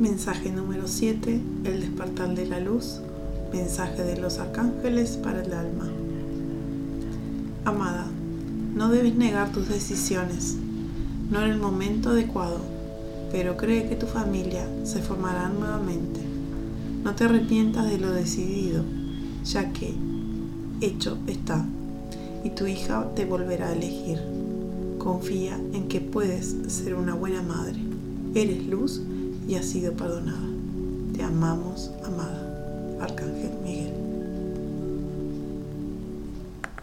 Mensaje número 7, el despertar de la luz, mensaje de los arcángeles para el alma. Amada, no debes negar tus decisiones, no en el momento adecuado, pero cree que tu familia se formará nuevamente. No te arrepientas de lo decidido, ya que hecho está, y tu hija te volverá a elegir. Confía en que puedes ser una buena madre. Eres luz y has sido perdonada. Te amamos, amada.